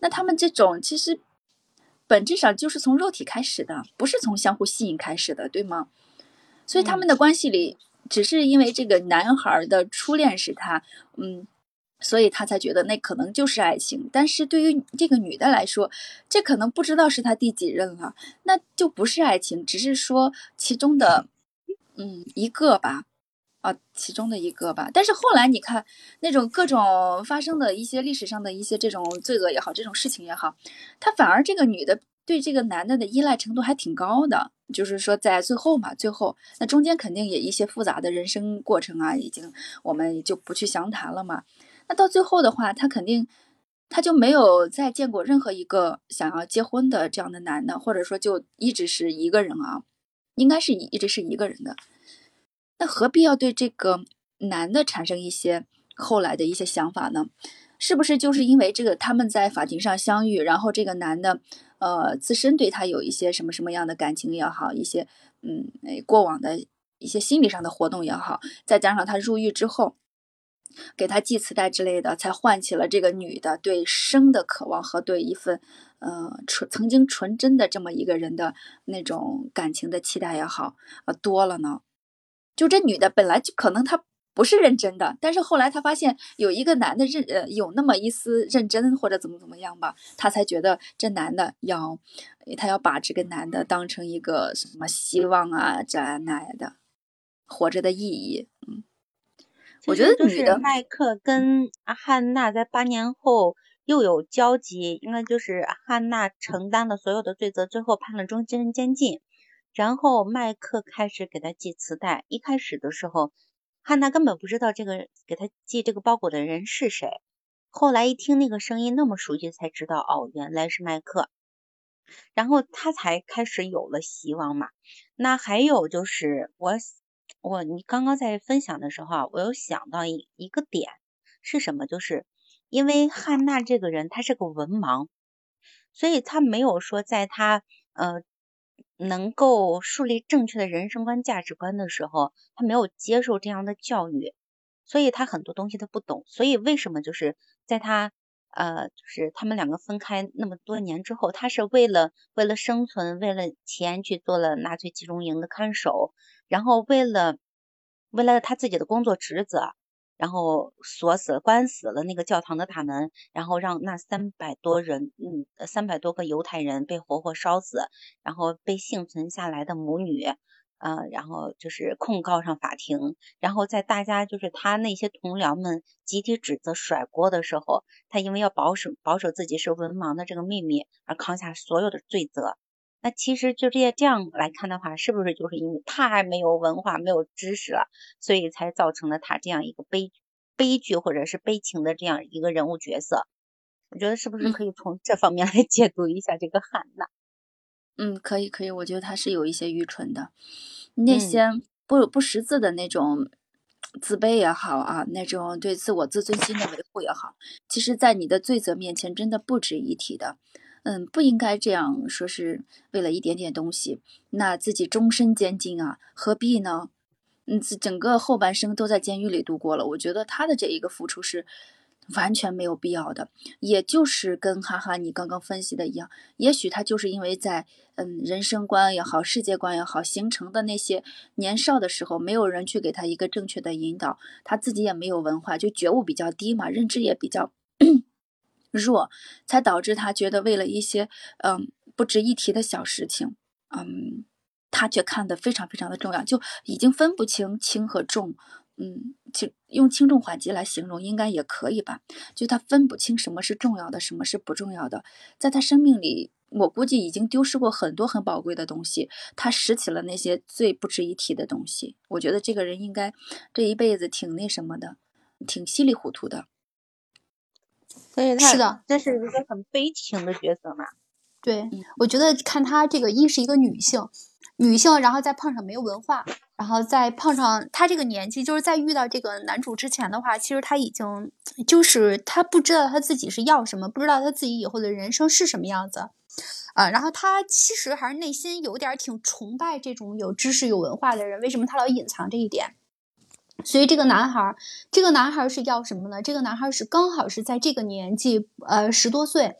那他们这种其实本质上就是从肉体开始的，不是从相互吸引开始的，对吗？所以他们的关系里，只是因为这个男孩的初恋是他，嗯，所以他才觉得那可能就是爱情。但是对于这个女的来说，这可能不知道是他第几任了，那就不是爱情，只是说其中的。嗯，一个吧，啊，其中的一个吧。但是后来你看，那种各种发生的一些历史上的一些这种罪恶也好，这种事情也好，他反而这个女的对这个男的的依赖程度还挺高的。就是说，在最后嘛，最后那中间肯定也一些复杂的人生过程啊，已经我们就不去详谈了嘛。那到最后的话，他肯定他就没有再见过任何一个想要结婚的这样的男的，或者说就一直是一个人啊。应该是一直是一个人的，那何必要对这个男的产生一些后来的一些想法呢？是不是就是因为这个他们在法庭上相遇，然后这个男的呃自身对他有一些什么什么样的感情也好，一些嗯过往的一些心理上的活动也好，再加上他入狱之后给他寄磁带之类的，才唤起了这个女的对生的渴望和对一份。呃，纯曾经纯真的这么一个人的那种感情的期待也好，呃，多了呢。就这女的本来就可能她不是认真的，但是后来她发现有一个男的认呃有那么一丝认真或者怎么怎么样吧，她才觉得这男的要她要把这个男的当成一个什么希望啊这那的活着的意义。嗯，我觉得就是麦克跟阿汉娜在八年后。又有交集，应该就是汉娜承担了所有的罪责，最后判了终身监禁。然后麦克开始给他寄磁带，一开始的时候，汉娜根本不知道这个给他寄这个包裹的人是谁。后来一听那个声音那么熟悉，才知道哦，原来是麦克。然后他才开始有了希望嘛。那还有就是我我你刚刚在分享的时候啊，我有想到一一个点是什么？就是因为汉娜这个人他是个文盲，所以他没有说在他呃。能够树立正确的人生观、价值观的时候，他没有接受这样的教育，所以他很多东西他不懂。所以为什么就是在他呃，就是他们两个分开那么多年之后，他是为了为了生存、为了钱去做了纳粹集中营的看守，然后为了为了他自己的工作职责。然后锁死、关死了那个教堂的大门，然后让那三百多人，嗯，三百多个犹太人被活活烧死，然后被幸存下来的母女，呃，然后就是控告上法庭，然后在大家就是他那些同僚们集体指责甩锅的时候，他因为要保守保守自己是文盲的这个秘密而扛下所有的罪责。那其实就这些这样来看的话，是不是就是因为太没有文化、没有知识了，所以才造成了他这样一个悲悲剧或者是悲情的这样一个人物角色？我觉得是不是可以从这方面来解读一下这个汉娜？嗯，可以，可以。我觉得他是有一些愚蠢的，那些不不识字的那种自卑也好啊，那种对自我自尊心的维护也好，其实，在你的罪责面前，真的不值一提的。嗯，不应该这样说，是为了一点点东西，那自己终身监禁啊，何必呢？嗯，整个后半生都在监狱里度过了，我觉得他的这一个付出是完全没有必要的。也就是跟哈哈你刚刚分析的一样，也许他就是因为在嗯人生观也好，世界观也好形成的那些年少的时候，没有人去给他一个正确的引导，他自己也没有文化，就觉悟比较低嘛，认知也比较。弱，才导致他觉得为了一些嗯不值一提的小事情，嗯，他却看得非常非常的重要，就已经分不清轻和重，嗯，轻用轻重缓急来形容应该也可以吧？就他分不清什么是重要的，什么是不重要的，在他生命里，我估计已经丢失过很多很宝贵的东西，他拾起了那些最不值一提的东西。我觉得这个人应该这一辈子挺那什么的，挺稀里糊涂的。所以他是的，这是一个很悲情的角色嘛？对，我觉得看他这个一是一个女性，女性，然后再碰上没有文化，然后再碰上他这个年纪，就是在遇到这个男主之前的话，其实他已经就是她不知道她自己是要什么，不知道她自己以后的人生是什么样子，啊，然后他其实还是内心有点挺崇拜这种有知识、有文化的人，为什么他老隐藏这一点？所以这个男孩，这个男孩是要什么呢？这个男孩是刚好是在这个年纪，呃，十多岁，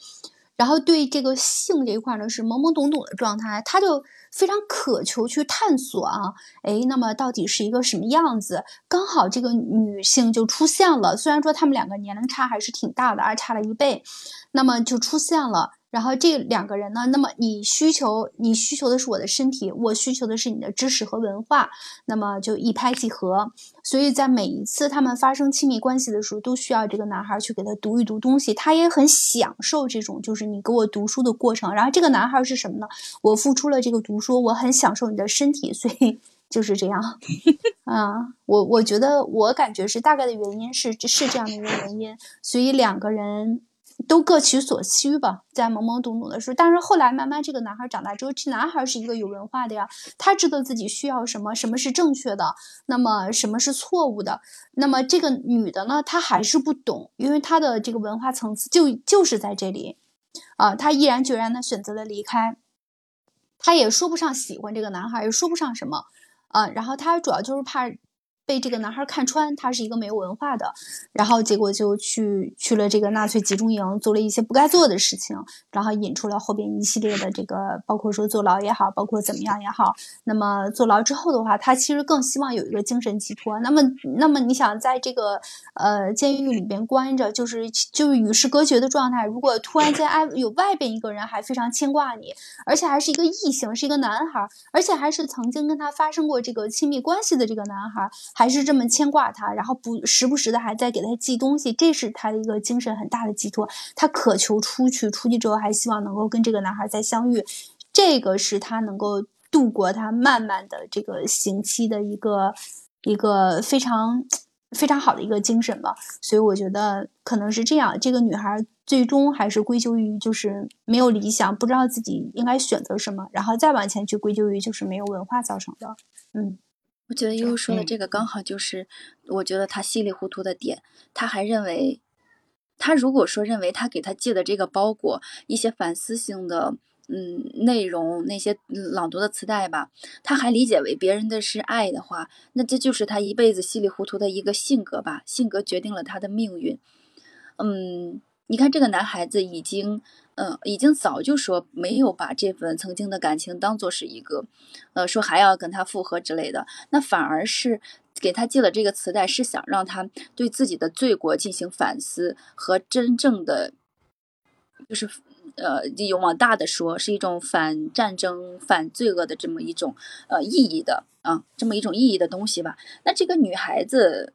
然后对这个性这一块呢是懵懵懂懂的状态，他就非常渴求去探索啊，哎，那么到底是一个什么样子？刚好这个女性就出现了，虽然说他们两个年龄差还是挺大的，啊，差了一倍，那么就出现了。然后这两个人呢？那么你需求，你需求的是我的身体，我需求的是你的知识和文化，那么就一拍即合。所以在每一次他们发生亲密关系的时候，都需要这个男孩去给他读一读东西，他也很享受这种就是你给我读书的过程。然后这个男孩是什么呢？我付出了这个读书，我很享受你的身体，所以就是这样。啊，我我觉得我感觉是大概的原因是是这样的一个原因，所以两个人。都各取所需吧，在懵懵懂懂的时候，但是后来慢慢这个男孩长大之后，这男孩是一个有文化的呀，他知道自己需要什么，什么是正确的，那么什么是错误的。那么这个女的呢，她还是不懂，因为她的这个文化层次就就是在这里，啊，她毅然决然的选择了离开，她也说不上喜欢这个男孩，也说不上什么，啊，然后她主要就是怕。被这个男孩看穿，他是一个没有文化的，然后结果就去去了这个纳粹集中营，做了一些不该做的事情，然后引出了后边一系列的这个，包括说坐牢也好，包括怎么样也好。那么坐牢之后的话，他其实更希望有一个精神寄托。那么，那么你想在这个呃监狱里边关着，就是就是与世隔绝的状态。如果突然间哎有外边一个人还非常牵挂你，而且还是一个异性，是一个男孩，而且还是曾经跟他发生过这个亲密关系的这个男孩。还是这么牵挂他，然后不时不时的还在给他寄东西，这是他的一个精神很大的寄托。他渴求出去，出去之后还希望能够跟这个男孩再相遇，这个是他能够度过他漫漫的这个刑期的一个一个非常。非常好的一个精神吧，所以我觉得可能是这样。这个女孩最终还是归咎于就是没有理想，不知道自己应该选择什么，然后再往前去归咎于就是没有文化造成的。嗯，我觉得悠悠说的这个刚好就是我觉得他稀里糊涂的点。他还认为，他如果说认为他给他寄的这个包裹一些反思性的。嗯，内容那些朗读的磁带吧，他还理解为别人的是爱的话，那这就是他一辈子稀里糊涂的一个性格吧。性格决定了他的命运。嗯，你看这个男孩子已经，嗯，已经早就说没有把这份曾经的感情当做是一个，呃，说还要跟他复合之类的，那反而是给他寄了这个磁带，是想让他对自己的罪过进行反思和真正的，就是。呃，有往大的说，是一种反战争、反罪恶的这么一种呃意义的啊，这么一种意义的东西吧。那这个女孩子，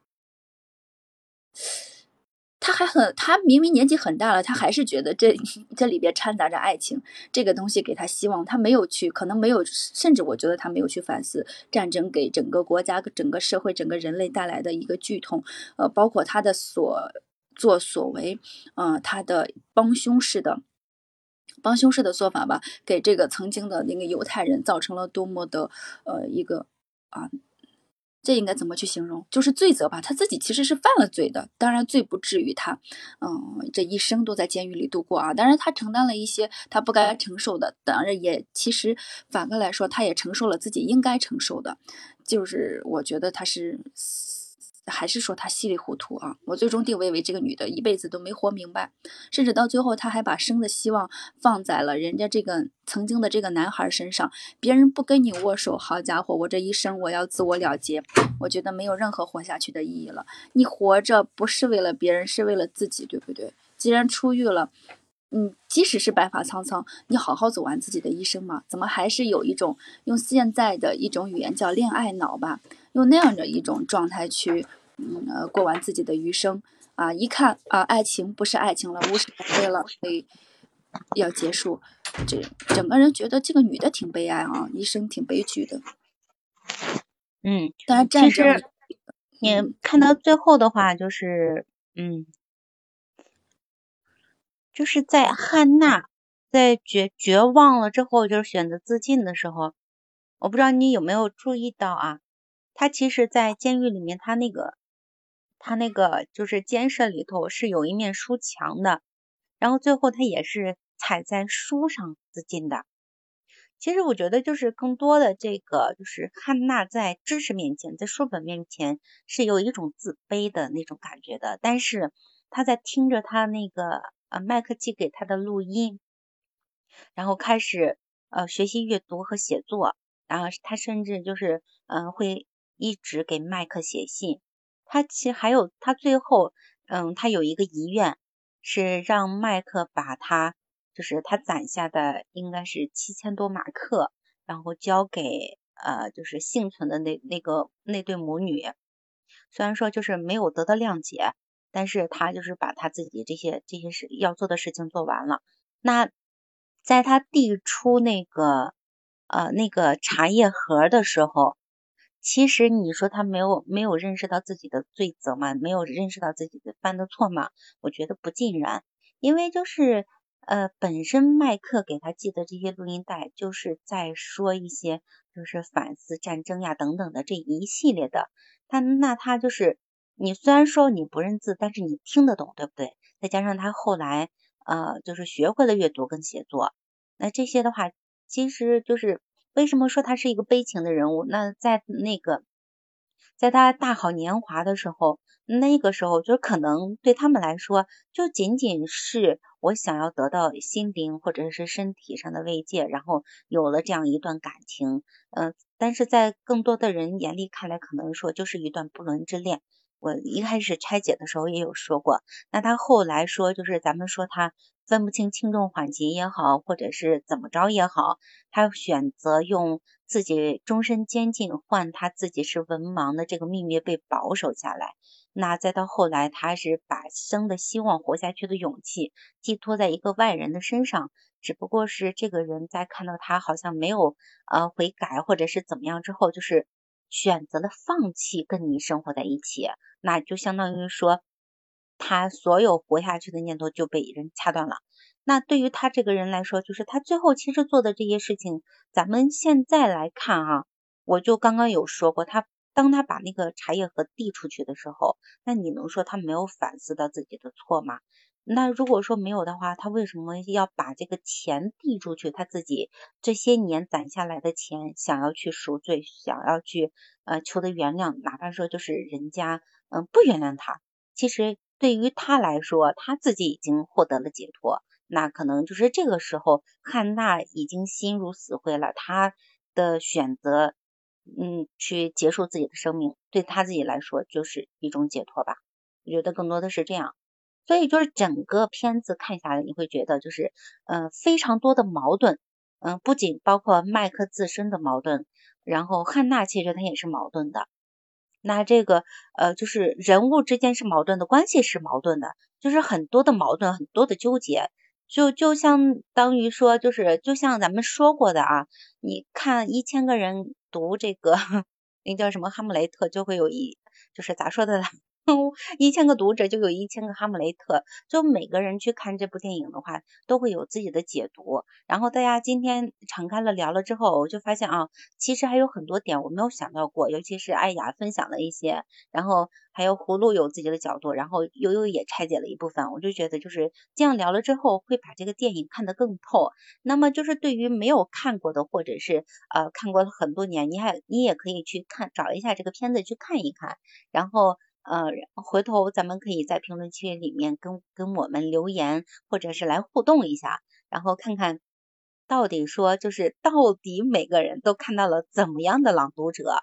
他还很，他明明年纪很大了，他还是觉得这 这里边掺杂着爱情这个东西，给他希望。他没有去，可能没有，甚至我觉得他没有去反思战争给整个国家、整个社会、整个人类带来的一个剧痛。呃，包括他的所作所为，呃，他的帮凶式的。帮凶式的做法吧，给这个曾经的那个犹太人造成了多么的呃一个啊，这应该怎么去形容？就是罪责吧，他自己其实是犯了罪的，当然罪不至于他，嗯，这一生都在监狱里度过啊。当然他承担了一些他不该承受的，当然也其实反过来说，他也承受了自己应该承受的，就是我觉得他是。还是说她稀里糊涂啊？我最终定位为这个女的一辈子都没活明白，甚至到最后，她还把生的希望放在了人家这个曾经的这个男孩身上。别人不跟你握手，好家伙，我这一生我要自我了结，我觉得没有任何活下去的意义了。你活着不是为了别人，是为了自己，对不对？既然出狱了，嗯，即使是白发苍苍，你好好走完自己的一生嘛？怎么还是有一种用现在的一种语言叫恋爱脑吧？用那样的一种状态去，嗯呃，过完自己的余生啊！一看啊，爱情不是爱情了，五十岁了，所以要结束。这整个人觉得这个女的挺悲哀啊，一生挺悲剧的。嗯，当然战争，你看到最后的话，就是嗯，就是在汉娜在绝绝望了之后，就是选择自尽的时候，我不知道你有没有注意到啊？他其实，在监狱里面，他那个，他那个就是监舍里头是有一面书墙的，然后最后他也是踩在书上自尽的。其实我觉得，就是更多的这个，就是汉娜在知识面前，在书本面前是有一种自卑的那种感觉的。但是他在听着他那个呃麦克寄给他的录音，然后开始呃学习阅读和写作，然后他甚至就是嗯会。一直给麦克写信，他其实还有他最后，嗯，他有一个遗愿，是让麦克把他就是他攒下的应该是七千多马克，然后交给呃就是幸存的那那个那对母女。虽然说就是没有得到谅解，但是他就是把他自己这些这些事要做的事情做完了。那在他递出那个呃那个茶叶盒的时候。其实你说他没有没有认识到自己的罪责吗？没有认识到自己的犯的错吗？我觉得不尽然，因为就是呃本身麦克给他寄的这些录音带，就是在说一些就是反思战争呀等等的这一系列的。他那他就是你虽然说你不认字，但是你听得懂，对不对？再加上他后来呃就是学会了阅读跟写作，那这些的话其实就是。为什么说他是一个悲情的人物？那在那个，在他大好年华的时候，那个时候就可能对他们来说，就仅仅是我想要得到心灵或者是身体上的慰藉，然后有了这样一段感情。嗯，但是在更多的人眼里看来，可能说就是一段不伦之恋。我一开始拆解的时候也有说过，那他后来说就是咱们说他分不清轻重缓急也好，或者是怎么着也好，他选择用自己终身监禁换他自己是文盲的这个秘密被保守下来。那再到后来，他是把生的希望、活下去的勇气寄托在一个外人的身上，只不过是这个人在看到他好像没有呃悔改或者是怎么样之后，就是选择了放弃跟你生活在一起，那就相当于说他所有活下去的念头就被人掐断了。那对于他这个人来说，就是他最后其实做的这些事情，咱们现在来看啊，我就刚刚有说过他。当他把那个茶叶盒递出去的时候，那你能说他没有反思到自己的错吗？那如果说没有的话，他为什么要把这个钱递出去？他自己这些年攒下来的钱，想要去赎罪，想要去呃求得原谅，哪怕说就是人家嗯不原谅他，其实对于他来说，他自己已经获得了解脱。那可能就是这个时候，汉娜已经心如死灰了，他的选择。嗯，去结束自己的生命，对他自己来说就是一种解脱吧。我觉得更多的是这样，所以就是整个片子看下来，你会觉得就是，嗯，非常多的矛盾，嗯，不仅包括麦克自身的矛盾，然后汉娜其实她也是矛盾的。那这个，呃，就是人物之间是矛盾的，关系是矛盾的，就是很多的矛盾，很多的纠结。就就相当于说，就是就像咱们说过的啊，你看一千个人读这个，那叫什么《哈姆雷特》，就会有一，就是咋说的呢？一千个读者就有一千个哈姆雷特，就每个人去看这部电影的话，都会有自己的解读。然后大家今天敞开了聊了之后，我就发现啊，其实还有很多点我没有想到过，尤其是艾雅分享了一些，然后还有葫芦有自己的角度，然后悠悠也拆解了一部分，我就觉得就是这样聊了之后，会把这个电影看得更透。那么就是对于没有看过的，或者是呃看过了很多年，你还你也可以去看找一下这个片子去看一看，然后。呃，回头咱们可以在评论区里面跟跟我们留言，或者是来互动一下，然后看看到底说就是到底每个人都看到了怎么样的朗读者。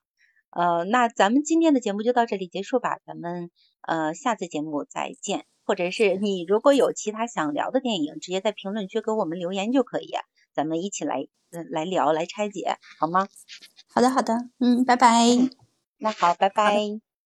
呃，那咱们今天的节目就到这里结束吧，咱们呃下次节目再见，或者是你如果有其他想聊的电影，直接在评论区给我们留言就可以，咱们一起来来聊来拆解，好吗？好的好的，嗯，拜拜。那好，拜拜。